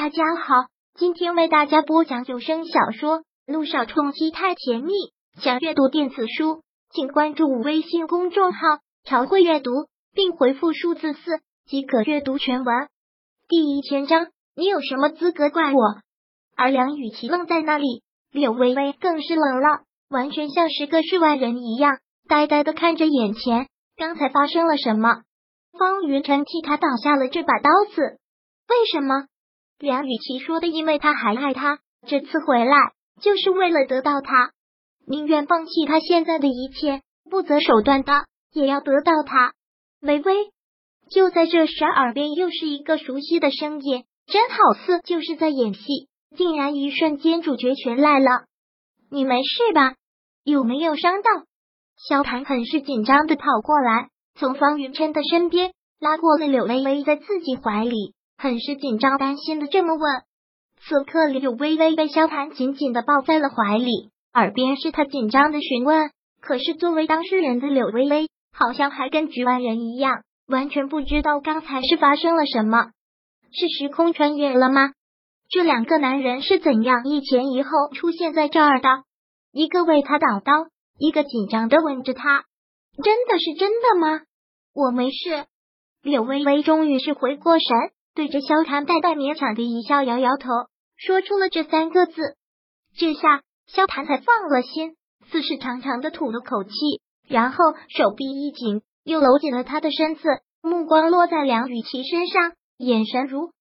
大家好，今天为大家播讲有声小说《路上冲击太甜蜜》。想阅读电子书，请关注微信公众号“朝会阅读”，并回复数字四即可阅读全文。第一千章，你有什么资格怪我？而梁雨琪愣在那里，柳微微更是冷了，完全像是个世外人一样，呆呆的看着眼前。刚才发生了什么？方云晨替他挡下了这把刀子，为什么？梁雨琪说的，因为他还爱他，这次回来就是为了得到他，宁愿放弃他现在的一切，不择手段的也要得到他。微微，就在这时，耳边又是一个熟悉的声音，真好似就是在演戏，竟然一瞬间主角全来了。你没事吧？有没有伤到？萧谈很是紧张的跑过来，从方云琛的身边拉过了柳微微，在自己怀里。很是紧张、担心的这么问。此刻，柳微微被萧谈紧紧的抱在了怀里，耳边是他紧张的询问。可是，作为当事人的柳微微，好像还跟局外人一样，完全不知道刚才是发生了什么。是时空穿越了吗？这两个男人是怎样一前一后出现在这儿的？一个为他挡刀，一个紧张的吻着他。真的是真的吗？我没事。柳微微终于是回过神。对着萧谈淡淡勉强的一笑，摇摇头，说出了这三个字。这下萧谈才放了心，似是长长的吐了口气，然后手臂一紧，又搂紧了他的身子，目光落在梁雨琪身上，眼神如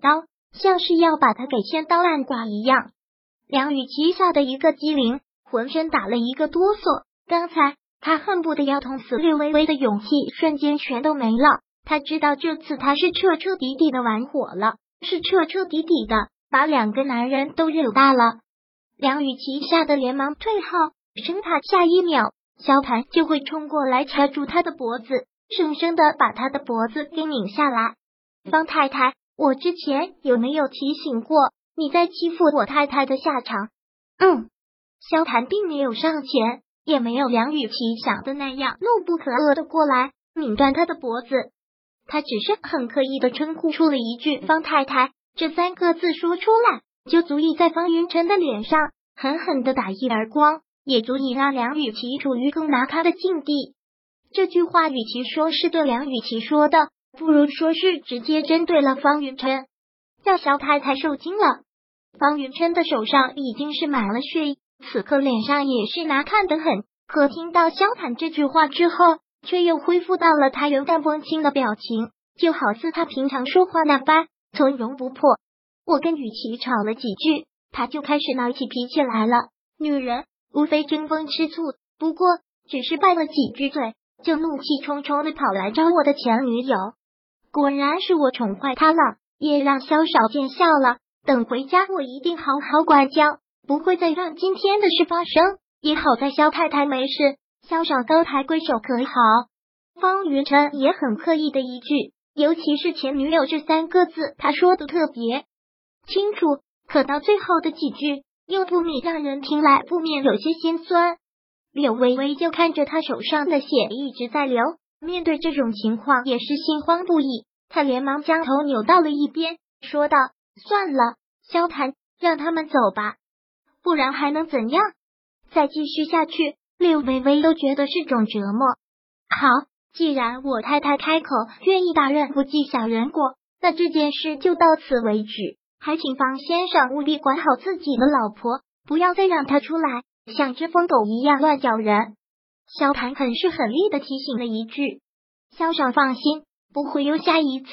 刀，像是要把他给千刀万剐一样。梁雨琪吓得一个机灵，浑身打了一个哆嗦。刚才他恨不得要捅死略微微的勇气，瞬间全都没了。他知道这次他是彻彻底底的玩火了，是彻彻底底的把两个男人都惹大了。梁雨琪吓得连忙退后，生怕下一秒萧谭就会冲过来掐住他的脖子，生生的把他的脖子给拧下来。方太太，我之前有没有提醒过你在欺负我太太的下场？嗯，萧谭并没有上前，也没有梁雨琪想的那样怒不可遏的过来拧断他的脖子。他只是很刻意的称呼出了一句“方太太”这三个字，说出来就足以在方云晨的脸上狠狠的打一耳光，也足以让梁雨琪处于更难堪的境地。这句话与其说是对梁雨琪说的，不如说是直接针对了方云晨，让小太太受惊了。方云琛的手上已经是满了血，此刻脸上也是难看的很。可听到萧坦这句话之后。却又恢复到了他云淡风轻的表情，就好似他平常说话那般从容不迫。我跟雨琪吵了几句，他就开始闹起脾气来了。女人无非争风吃醋，不过只是拌了几句嘴，就怒气冲冲的跑来找我的前女友。果然是我宠坏她了，也让萧少见笑了。等回家，我一定好好管教，不会再让今天的事发生。也好在萧太太没事。萧少高抬贵手可好？方云晨也很刻意的一句，尤其是前女友这三个字，他说的特别清楚。可到最后的几句，又不免让人听来不免有些心酸。柳微微就看着他手上的血一直在流，面对这种情况也是心慌不已。他连忙将头扭到了一边，说道：“算了，萧谈，让他们走吧，不然还能怎样？再继续下去。”柳微微都觉得是种折磨。好，既然我太太开口愿意大人不计小人过，那这件事就到此为止。还请方先生务必管好自己的老婆，不要再让她出来像只疯狗一样乱咬人。萧谈很是狠厉的提醒了一句：“萧少放心，不会有下一次。”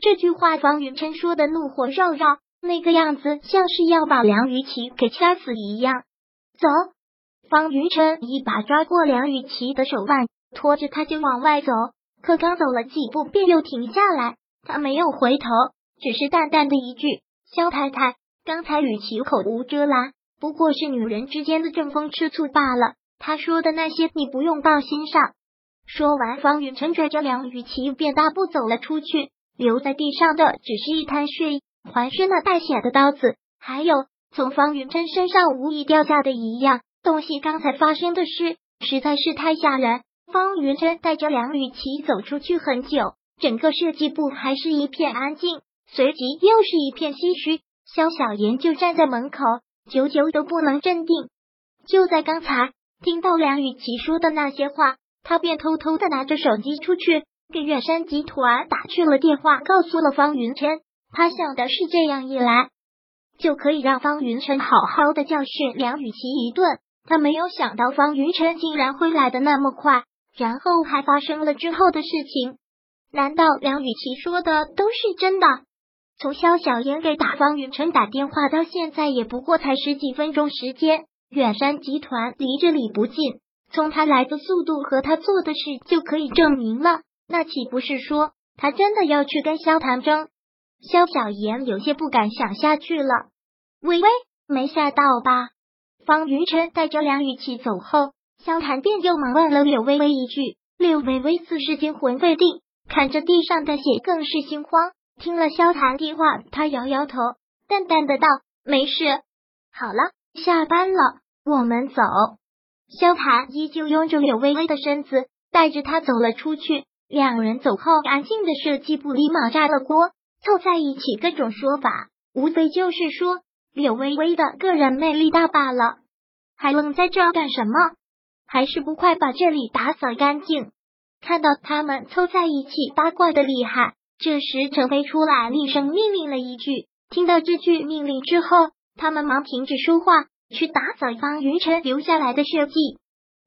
这句话，方云琛说的怒火绕绕，那个样子像是要把梁雨琪给掐死一样。走。方云琛一把抓过梁雨琪的手腕，拖着他就往外走。可刚走了几步，便又停下来。他没有回头，只是淡淡的一句：“萧太太，刚才雨琪口无遮拦，不过是女人之间的争风吃醋罢了。他说的那些，你不用放心上。”说完，方云晨拽着梁雨琪便大步走了出去，留在地上的只是一滩血，还是那带血的刀子，还有从方云琛身上无意掉下的一样。东西刚才发生的事实在是太吓人。方云琛带着梁雨琪走出去很久，整个设计部还是一片安静，随即又是一片唏嘘。肖小妍就站在门口，久久都不能镇定。就在刚才听到梁雨琪说的那些话，他便偷偷的拿着手机出去给远山集团打去了电话，告诉了方云琛。他想的是这样一来，就可以让方云琛好好的教训梁雨琪一顿。他没有想到方云琛竟然会来的那么快，然后还发生了之后的事情。难道梁雨琪说的都是真的？从肖小妍给打方云琛打电话到现在，也不过才十几分钟时间。远山集团离这里不近，从他来的速度和他做的事就可以证明了。那岂不是说他真的要去跟萧谈争？肖小妍有些不敢想下去了。微微没吓到吧？方云琛带着梁雨琪走后，萧谭便又忙问了柳微微一句。柳微微似是惊魂未定，看着地上的血，更是心慌。听了萧谭的话，他摇摇头，淡淡的道：“没事，好了。”下班了，我们走。萧谭依旧拥着柳微微的身子，带着她走了出去。两人走后，安静的设计部立马炸了锅，凑在一起各种说法，无非就是说柳微微的个人魅力大罢了。还愣在这干什么？还是不快把这里打扫干净？看到他们凑在一起八卦的厉害，这时陈飞出来厉声命令了一句。听到这句命令之后。他们忙停止说话，去打扫方云晨留下来的血迹。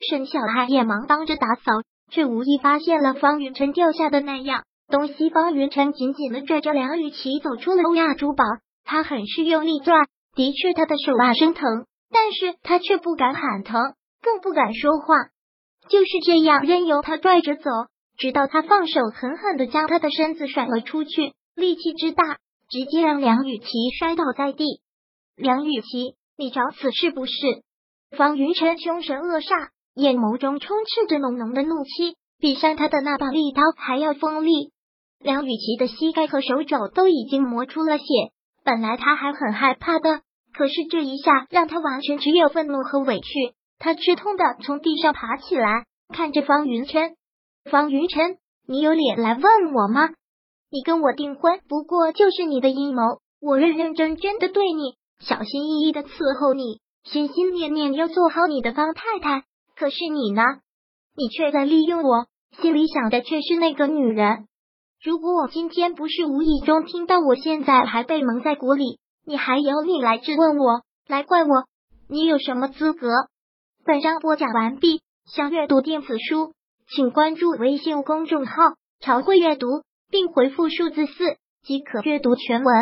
沈小爱也忙帮着打扫，却无意发现了方云晨掉下的那样东西。方云晨紧紧的拽着梁雨琪走出了欧亚珠宝，他很是用力拽，的确他的手腕生疼，但是他却不敢喊疼，更不敢说话，就是这样任由他拽着走，直到他放手，狠狠的将他的身子甩了出去，力气之大，直接让梁雨琪摔倒在地。梁雨琪，你找死是不是？方云晨凶神恶煞，眼眸中充斥着浓浓的怒气，比上他的那把利刀还要锋利。梁雨琪的膝盖和手肘都已经磨出了血，本来他还很害怕的，可是这一下让他完全只有愤怒和委屈。他吃痛的从地上爬起来，看着方云琛：“方云琛，你有脸来问我吗？你跟我订婚不过就是你的阴谋，我认认真真的对你。”小心翼翼的伺候你，心心念念要做好你的方太太。可是你呢？你却在利用我，心里想的却是那个女人。如果我今天不是无意中听到，我现在还被蒙在鼓里，你还有理来质问我，来怪我？你有什么资格？本章播讲完毕。想阅读电子书，请关注微信公众号“朝会阅读”，并回复数字四即可阅读全文。